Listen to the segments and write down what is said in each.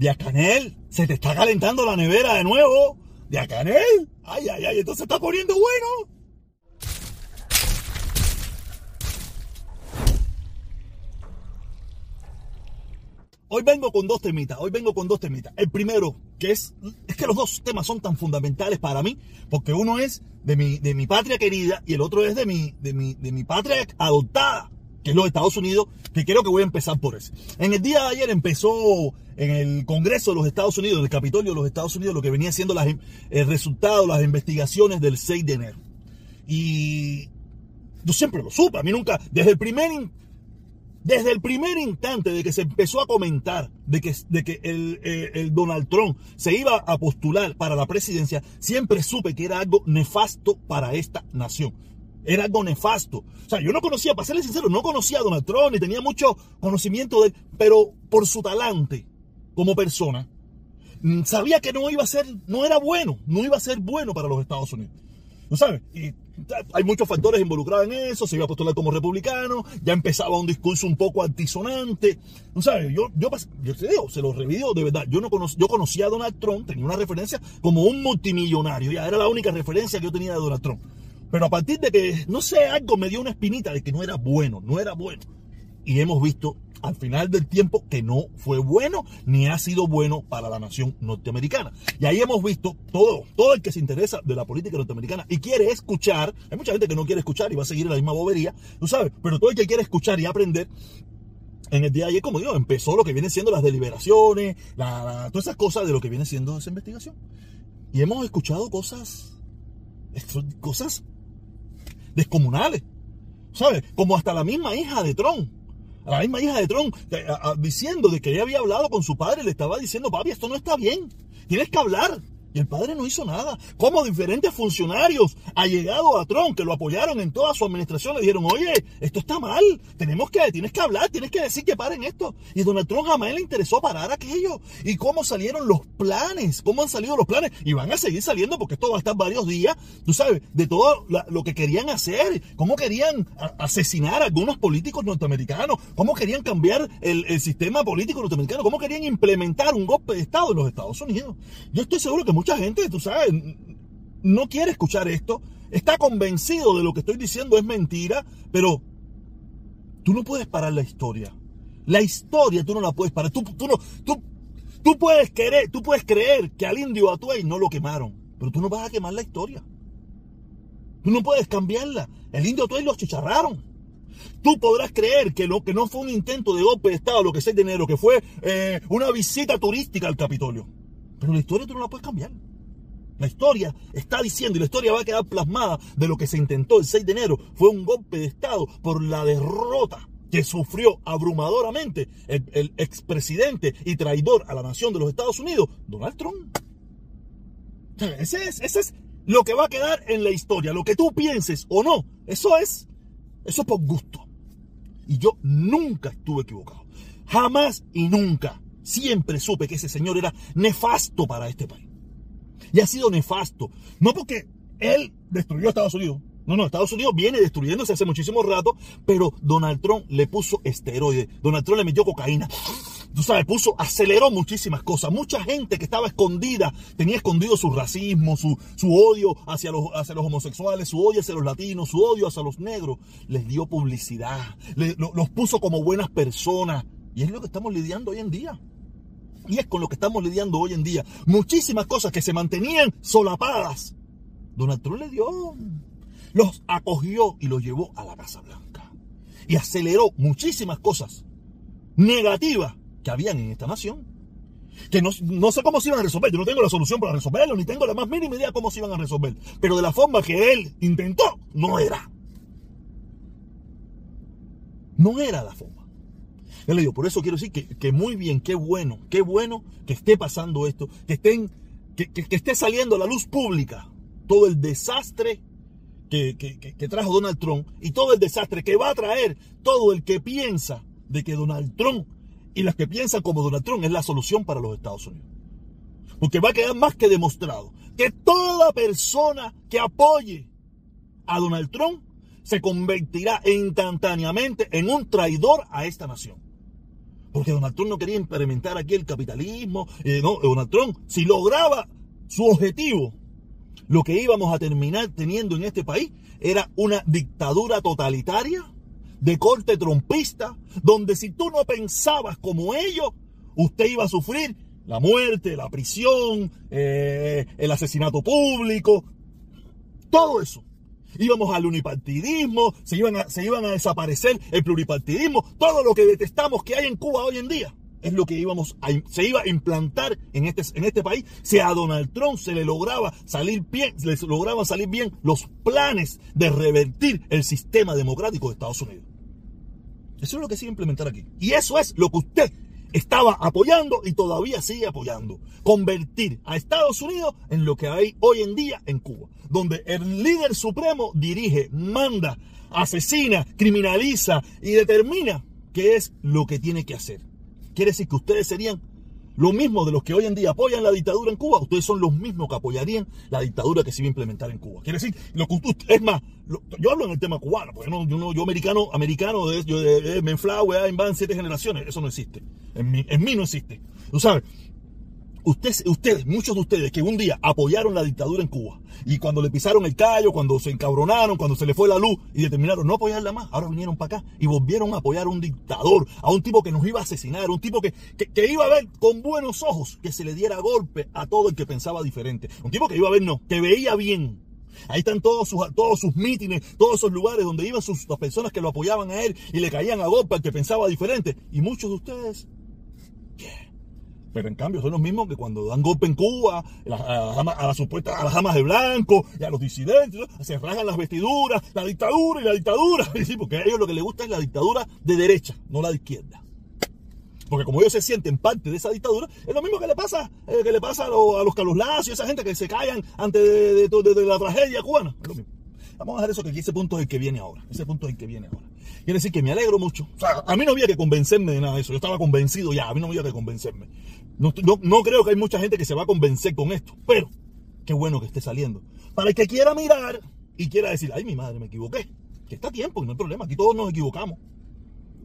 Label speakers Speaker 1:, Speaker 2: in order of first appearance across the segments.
Speaker 1: Diacanel, se te está calentando la nevera de nuevo. Diacanel, ay, ay, ay, entonces está poniendo bueno. Hoy vengo con dos temitas, hoy vengo con dos temitas. El primero, que es, es que los dos temas son tan fundamentales para mí, porque uno es de mi, de mi patria querida y el otro es de mi, de mi, de mi patria adoptada, que es los Estados Unidos, que creo que voy a empezar por eso. En el día de ayer empezó en el Congreso de los Estados Unidos, en el Capitolio de los Estados Unidos, lo que venía siendo las, el resultado, las investigaciones del 6 de enero. Y yo siempre lo supe, a mí nunca, desde el primer desde el primer instante de que se empezó a comentar de que, de que el, el, Donald Trump se iba a postular para la presidencia, siempre supe que era algo nefasto para esta nación. Era algo nefasto. O sea, yo no conocía, para serle sincero, no conocía a Donald Trump ni tenía mucho conocimiento de él, pero por su talante como persona, mm, sabía que no iba a ser, no era bueno, no iba a ser bueno para los Estados Unidos. ¿No sabes? Y hay muchos factores involucrados en eso, se iba a postular como republicano, ya empezaba un discurso un poco antisonante. ¿No sabes? Yo, yo, yo te digo, se lo revidió de verdad. Yo, no conocí, yo conocía a Donald Trump, tenía una referencia como un multimillonario, ya era la única referencia que yo tenía de Donald Trump. Pero a partir de que, no sé, algo me dio una espinita de que no era bueno, no era bueno. Y hemos visto al final del tiempo que no fue bueno ni ha sido bueno para la nación norteamericana. Y ahí hemos visto todo, todo el que se interesa de la política norteamericana y quiere escuchar, hay mucha gente que no quiere escuchar y va a seguir la misma bobería, tú sabes, pero todo el que quiere escuchar y aprender, en el día de ayer, como digo, empezó lo que viene siendo las deliberaciones, todas esas cosas de lo que viene siendo esa investigación. Y hemos escuchado cosas, cosas descomunales, ¿sabes? Como hasta la misma hija de a la misma hija de Trump, diciendo de que ella había hablado con su padre, le estaba diciendo, papi, esto no está bien, tienes que hablar. Y el padre no hizo nada. Como diferentes funcionarios llegado a Trump, que lo apoyaron en toda su administración, le dijeron, oye, esto está mal, tenemos que, tienes que hablar, tienes que decir que paren esto. Y Donald Trump jamás le interesó parar aquello. Y cómo salieron los planes, cómo han salido los planes. Y van a seguir saliendo porque esto va a estar varios días, tú sabes, de todo lo que querían hacer, cómo querían asesinar a algunos políticos norteamericanos, cómo querían cambiar el, el sistema político norteamericano, cómo querían implementar un golpe de Estado en los Estados Unidos. Yo estoy seguro que mucha gente, tú sabes, no quiere escuchar esto, está convencido de lo que estoy diciendo es mentira, pero tú no puedes parar la historia. La historia tú no la puedes parar. Tú, tú, no, tú, tú, puedes querer, tú puedes creer que al indio Atuey no lo quemaron, pero tú no vas a quemar la historia. Tú no puedes cambiarla. El indio Atuey lo chicharraron. Tú podrás creer que lo que no fue un intento de golpe de Estado, lo que es de enero, que fue eh, una visita turística al Capitolio. Pero la historia tú no la puedes cambiar. La historia está diciendo y la historia va a quedar plasmada de lo que se intentó el 6 de enero. Fue un golpe de Estado por la derrota que sufrió abrumadoramente el, expresidente y traidor a la nación de los Estados Unidos, Donald Trump. Ese es, ese es lo que va a quedar en la historia. Lo que tú pienses o no, eso es, eso es por gusto. Y yo nunca estuve equivocado. Jamás y nunca. Siempre supe que ese señor era nefasto para este país y ha sido nefasto. No porque él destruyó a Estados Unidos. No, no, Estados Unidos viene destruyéndose hace muchísimo rato, pero Donald Trump le puso esteroides. Donald Trump le metió cocaína. Tú sabes, puso, aceleró muchísimas cosas. Mucha gente que estaba escondida, tenía escondido su racismo, su, su odio hacia los, hacia los homosexuales, su odio hacia los latinos, su odio hacia los negros. Les dio publicidad, los puso como buenas personas. Y es lo que estamos lidiando hoy en día. Y es con lo que estamos lidiando hoy en día. Muchísimas cosas que se mantenían solapadas. Donald Trump le dio, los acogió y los llevó a la Casa Blanca. Y aceleró muchísimas cosas negativas que habían en esta nación. Que no, no, sé cómo se iban a resolver. Yo no tengo la solución para resolverlo, ni tengo la más mínima idea cómo se iban a resolver. Pero de la forma que él intentó, no era. No era la forma. Por eso quiero decir que, muy bien, qué bueno, qué bueno que esté pasando esto, que, estén, que, esté saliendo a la luz pública todo el desastre que, trajo Donald Trump y todo el desastre que va a traer todo el que piensa de que Donald Trump y los que piensan como Donald Trump es la solución para los Estados Unidos. Porque va a quedar más que demostrado que toda persona que apoye a Donald Trump se convertirá instantáneamente en un traidor a esta nación. Porque Donald Trump no quería implementar aquí el capitalismo. Eh, no, Donald Trump, si lograba su objetivo, lo que íbamos a terminar teniendo en este país era una dictadura totalitaria de corte trompista, donde si tú no pensabas como ellos, usted iba a sufrir la muerte, la prisión, eh, el asesinato público, todo eso. Íbamos al unipartidismo, se iban, a, se iban a desaparecer el pluripartidismo, todo lo que detestamos que hay en Cuba hoy en día es lo que íbamos se iba a implantar en este, en este país si a Donald Trump se le lograba salir bien, les lograban salir bien los planes de revertir el sistema democrático de Estados Unidos. Eso es lo que se iba a implementar aquí. Y eso es lo que usted estaba apoyando y todavía sigue apoyando. Convertir a Estados Unidos en lo que hay hoy en día en Cuba, donde el líder supremo dirige, manda, asesina, criminaliza y determina qué es lo que tiene que hacer. Quiere decir que ustedes serían lo mismo de los que hoy en día apoyan la dictadura en Cuba, ustedes son los mismos que apoyarían la dictadura que se iba a implementar en Cuba. Quiere decir, es más, yo hablo en el tema cubano, porque yo, no, yo, americano, americano, de, yo de, de Menflau, van siete generaciones, eso no existe. En mí, en mí no existe. Tú sabes, Ustedes, muchos de ustedes que un día apoyaron la dictadura en Cuba y cuando le pisaron el callo, cuando se encabronaron, cuando se le fue la luz y determinaron no apoyarla más, ahora vinieron para acá y volvieron a apoyar a un dictador, a un tipo que nos iba a asesinar, un tipo que, que, iba a ver con buenos ojos que se le diera golpe a todo el que pensaba diferente, un tipo que iba a ver no, que veía bien. Ahí están todos sus, todos sus mítines, todos esos lugares donde iban sus, las personas que lo apoyaban a él y le caían a golpe al que pensaba diferente. Y muchos de ustedes pero en cambio son los mismos que cuando dan golpe en Cuba, a, las supuestas, a las amas de blanco y a los disidentes, se rasgan las vestiduras, la dictadura y la dictadura. Sí, porque a ellos lo que les gusta es la dictadura de derecha, no la de izquierda. Porque como ellos se sienten parte de esa dictadura, es lo mismo que le pasa, eh, que le pasa a, los, Carlos Lazo y esa gente que se callan ante de, la tragedia cubana. Es lo mismo. Vamos a dejar eso que aquí ese punto es el que viene ahora. Ese punto es el que viene ahora. Quiere decir que me alegro mucho. O sea, a mí no había que convencerme de nada de eso. Yo estaba convencido ya. A mí no había que convencerme. No, no, creo que hay mucha gente que se va a convencer con esto. Pero qué bueno que esté saliendo. Para el que quiera mirar y quiera decir, ay, mi madre, me equivoqué. Que está tiempo, no hay problema. Aquí todos nos equivocamos.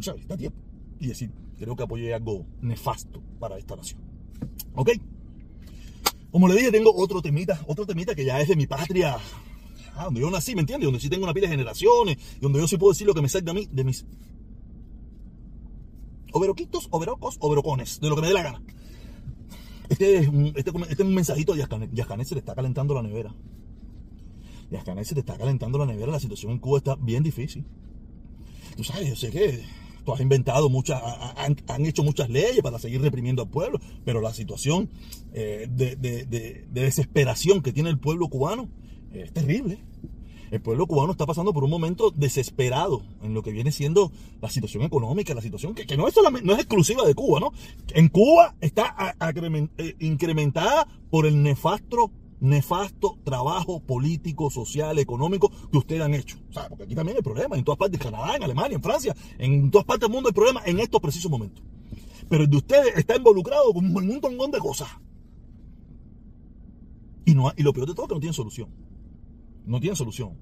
Speaker 1: ¿Sabes? Está a tiempo. Y decir, creo que apoyé algo nefasto para esta nación. ¿Ok? Como le dije, tengo otro temita, otro temita que ya es de mi patria Ah, donde yo nací, ¿me entiendes? Donde sí tengo una pila de generaciones, y donde yo sí puedo decir lo que me salga a mí de mis overoquitos, overocos, overocones, de lo que me dé la gana. Este este, este mensajito Yascanet. Yascanet se le está calentando la nevera. Yascanet se le está calentando la nevera. La situación en Cuba está bien difícil. Tú sabes, yo sé que tú has inventado muchas, han, hecho muchas leyes para seguir reprimiendo al pueblo, pero la situación eh, de desesperación que tiene el pueblo cubano es terrible. El pueblo cubano está pasando por un momento desesperado en lo que viene siendo la situación económica, la situación que, no, es exclusiva de Cuba, ¿no? En Cuba está eh, incrementada por el nefasto, nefasto trabajo político, social, económico que ustedes han hecho. O sea, porque aquí también hay problemas, en todas partes, en Canadá, en Alemania, en Francia, en todas partes del mundo hay problemas en estos precisos momentos. Pero el de ustedes está involucrado con un montón de cosas. Y, y lo peor de todo es que no tienen solución no tiene solución.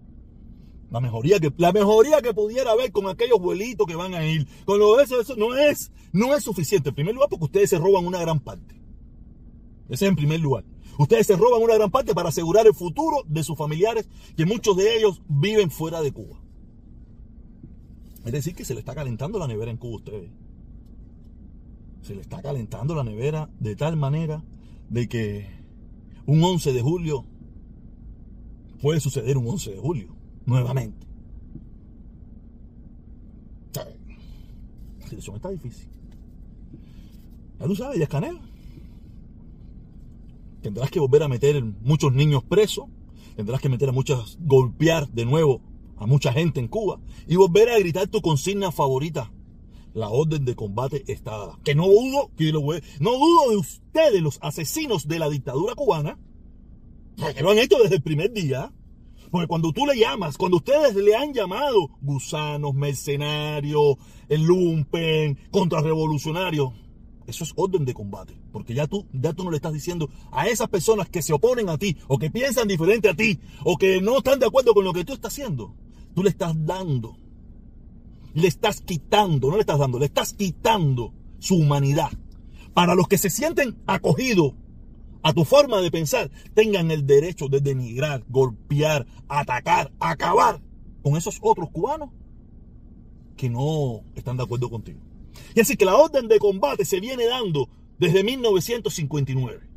Speaker 1: La mejoría que, la mejoría que pudiera haber con aquellos vuelitos que van a ir, con lo de eso, eso no es, no es suficiente. En primer lugar, porque ustedes se roban una gran parte. Ese es en primer lugar. Ustedes se roban una gran parte para asegurar el futuro de sus familiares, que muchos de ellos viven fuera de Cuba. Es decir, que se le está calentando la nevera en Cuba a ustedes. Se le está calentando la nevera de tal manera de que un 11 de julio puede suceder un 11 de julio, nuevamente. La situación está difícil. Ya tú sabes, ya. Tendrás que volver a meter muchos niños presos. Tendrás que meter a muchas, golpear de nuevo a mucha gente en Cuba. Y volver a gritar tu consigna favorita. La orden de combate está dada. Que no dudo, que no dudo de ustedes, los asesinos de la dictadura cubana, que lo han hecho desde el primer día. Porque cuando tú le llamas, cuando ustedes le han llamado gusanos, mercenarios, el lumpen, contrarrevolucionarios, eso es orden de combate. Porque ya tú, ya tú no le estás diciendo a esas personas que se oponen a ti, o que piensan diferente a ti, o que no están de acuerdo con lo que tú estás haciendo. Tú le estás dando. Le estás quitando, no le estás dando, le estás quitando su humanidad. Para los que se sienten acogidos a tu forma de pensar, tengan el derecho de denigrar, golpear, atacar, acabar con esos otros cubanos que no están de acuerdo contigo. Y así que la orden de combate se viene dando desde 1959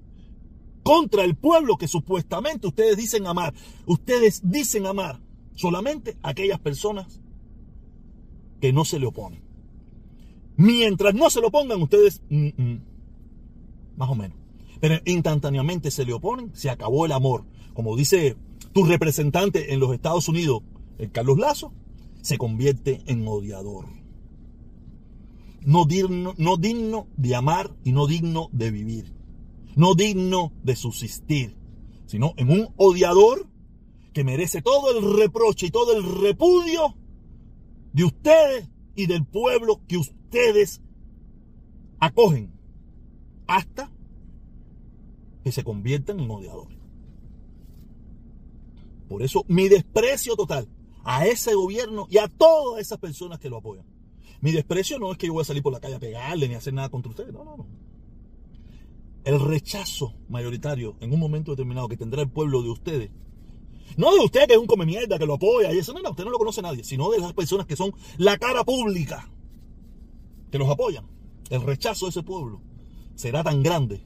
Speaker 1: contra el pueblo que supuestamente ustedes dicen amar. Ustedes dicen amar solamente a aquellas personas que no se le oponen. Mientras no se lo pongan ustedes, mm, mm, más o menos. Pero instantáneamente se le oponen, se acabó el amor. Como dice tu representante en los Estados Unidos, el Carlos Lazo, se convierte en odiador. No digno, no digno de amar y no digno de vivir. No digno de subsistir. Sino en un odiador que merece todo el reproche y todo el repudio de ustedes y del pueblo que ustedes acogen hasta que se conviertan en odiadores. Por eso mi desprecio total a ese gobierno y a todas esas personas que lo apoyan. Mi desprecio no es que yo voy a salir por la calle a pegarle ni a hacer nada contra ustedes. No, no, no. El rechazo mayoritario en un momento determinado que tendrá el pueblo de ustedes. No de usted que es un come mierda, que lo apoya y eso. No, no, usted no lo conoce nadie. Sino de las personas que son la cara pública. Que los apoyan. El rechazo de ese pueblo será tan grande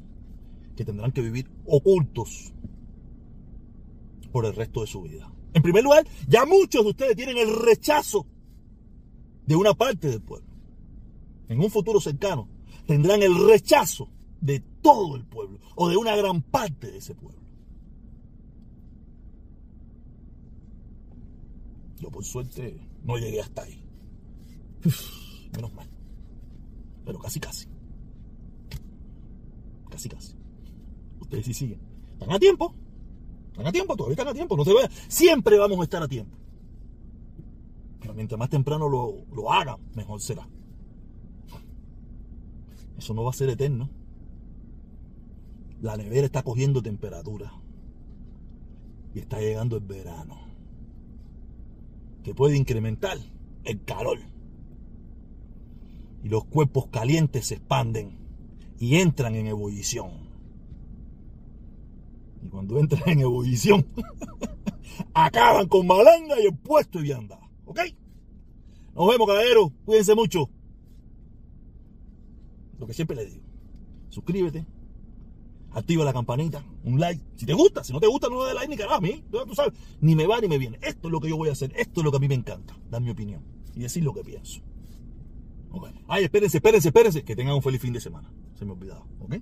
Speaker 1: que tendrán que vivir ocultos por el resto de su vida. En primer lugar, ya muchos de ustedes tienen el rechazo de una parte del pueblo. En un futuro cercano tendrán el rechazo de todo el pueblo o de una gran parte de ese pueblo. Yo por suerte no llegué hasta ahí. menos mal. Pero casi casi. Casi casi. Ustedes sí siguen. Están a tiempo. Están a tiempo, todavía están a tiempo. No se vayan. Siempre vamos a estar a tiempo. Pero mientras más temprano lo, lo hagan, mejor será. Eso no va a ser eterno. La nevera está cogiendo temperatura. Y está llegando el verano. Que puede incrementar el calor. Y los cuerpos calientes se expanden y entran en ebullición. Cuando entran en ebullición, acaban con malanga y el puesto y vianda. ¿Ok? Nos vemos, caballeros. Cuídense mucho. Lo que siempre les digo. Suscríbete. Activa la campanita. Un like. Si te gusta. Si no te gusta, no le like ni carajo a mí. Tú sabes. Ni me va ni me viene. Esto es lo que yo voy a hacer. Esto es lo que a mí me encanta. Dar mi opinión. Y decir lo que pienso. Okay. Ay, espérense, espérense, espérense. Que tengan un feliz fin de semana. Se me ha olvidado. ¿Ok?